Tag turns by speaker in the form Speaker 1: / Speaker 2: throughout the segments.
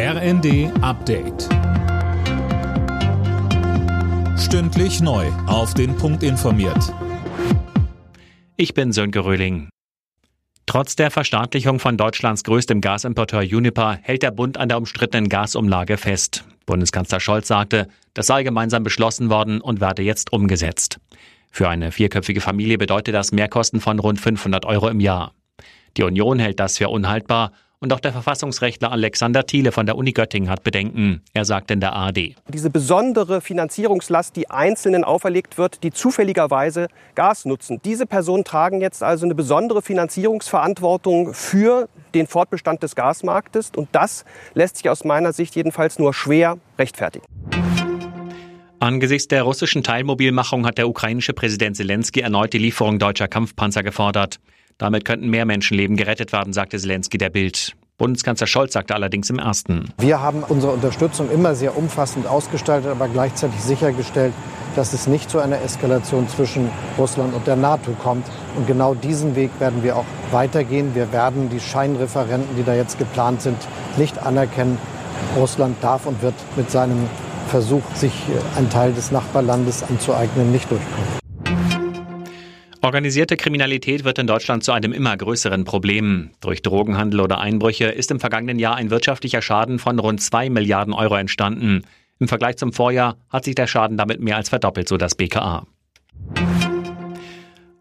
Speaker 1: RND Update. Stündlich neu. Auf den Punkt informiert.
Speaker 2: Ich bin Sönke Röhling. Trotz der Verstaatlichung von Deutschlands größtem Gasimporteur Uniper hält der Bund an der umstrittenen Gasumlage fest. Bundeskanzler Scholz sagte, das sei gemeinsam beschlossen worden und werde jetzt umgesetzt. Für eine vierköpfige Familie bedeutet das Mehrkosten von rund 500 Euro im Jahr. Die Union hält das für unhaltbar und auch der Verfassungsrechtler Alexander Thiele von der Uni Göttingen hat Bedenken. Er sagt in der ARD.
Speaker 3: Diese besondere Finanzierungslast, die Einzelnen auferlegt wird, die zufälligerweise Gas nutzen. Diese Personen tragen jetzt also eine besondere Finanzierungsverantwortung für den Fortbestand des Gasmarktes. Und das lässt sich aus meiner Sicht jedenfalls nur schwer rechtfertigen.
Speaker 2: Angesichts der russischen Teilmobilmachung hat der ukrainische Präsident Zelensky erneut die Lieferung deutscher Kampfpanzer gefordert. Damit könnten mehr Menschenleben gerettet werden, sagte Zelensky der Bild. Bundeskanzler Scholz sagte allerdings im ersten.
Speaker 4: Wir haben unsere Unterstützung immer sehr umfassend ausgestaltet, aber gleichzeitig sichergestellt, dass es nicht zu einer Eskalation zwischen Russland und der NATO kommt. Und genau diesen Weg werden wir auch weitergehen. Wir werden die Scheinreferenten, die da jetzt geplant sind, nicht anerkennen. Russland darf und wird mit seinem Versuch, sich einen Teil des Nachbarlandes anzueignen, nicht durchkommen.
Speaker 2: Organisierte Kriminalität wird in Deutschland zu einem immer größeren Problem. Durch Drogenhandel oder Einbrüche ist im vergangenen Jahr ein wirtschaftlicher Schaden von rund 2 Milliarden Euro entstanden. Im Vergleich zum Vorjahr hat sich der Schaden damit mehr als verdoppelt, so das BKA.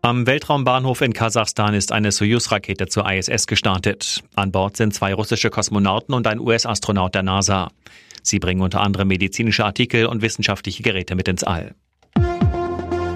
Speaker 2: Am Weltraumbahnhof in Kasachstan ist eine Soyuz-Rakete zur ISS gestartet. An Bord sind zwei russische Kosmonauten und ein US-Astronaut der NASA. Sie bringen unter anderem medizinische Artikel und wissenschaftliche Geräte mit ins All.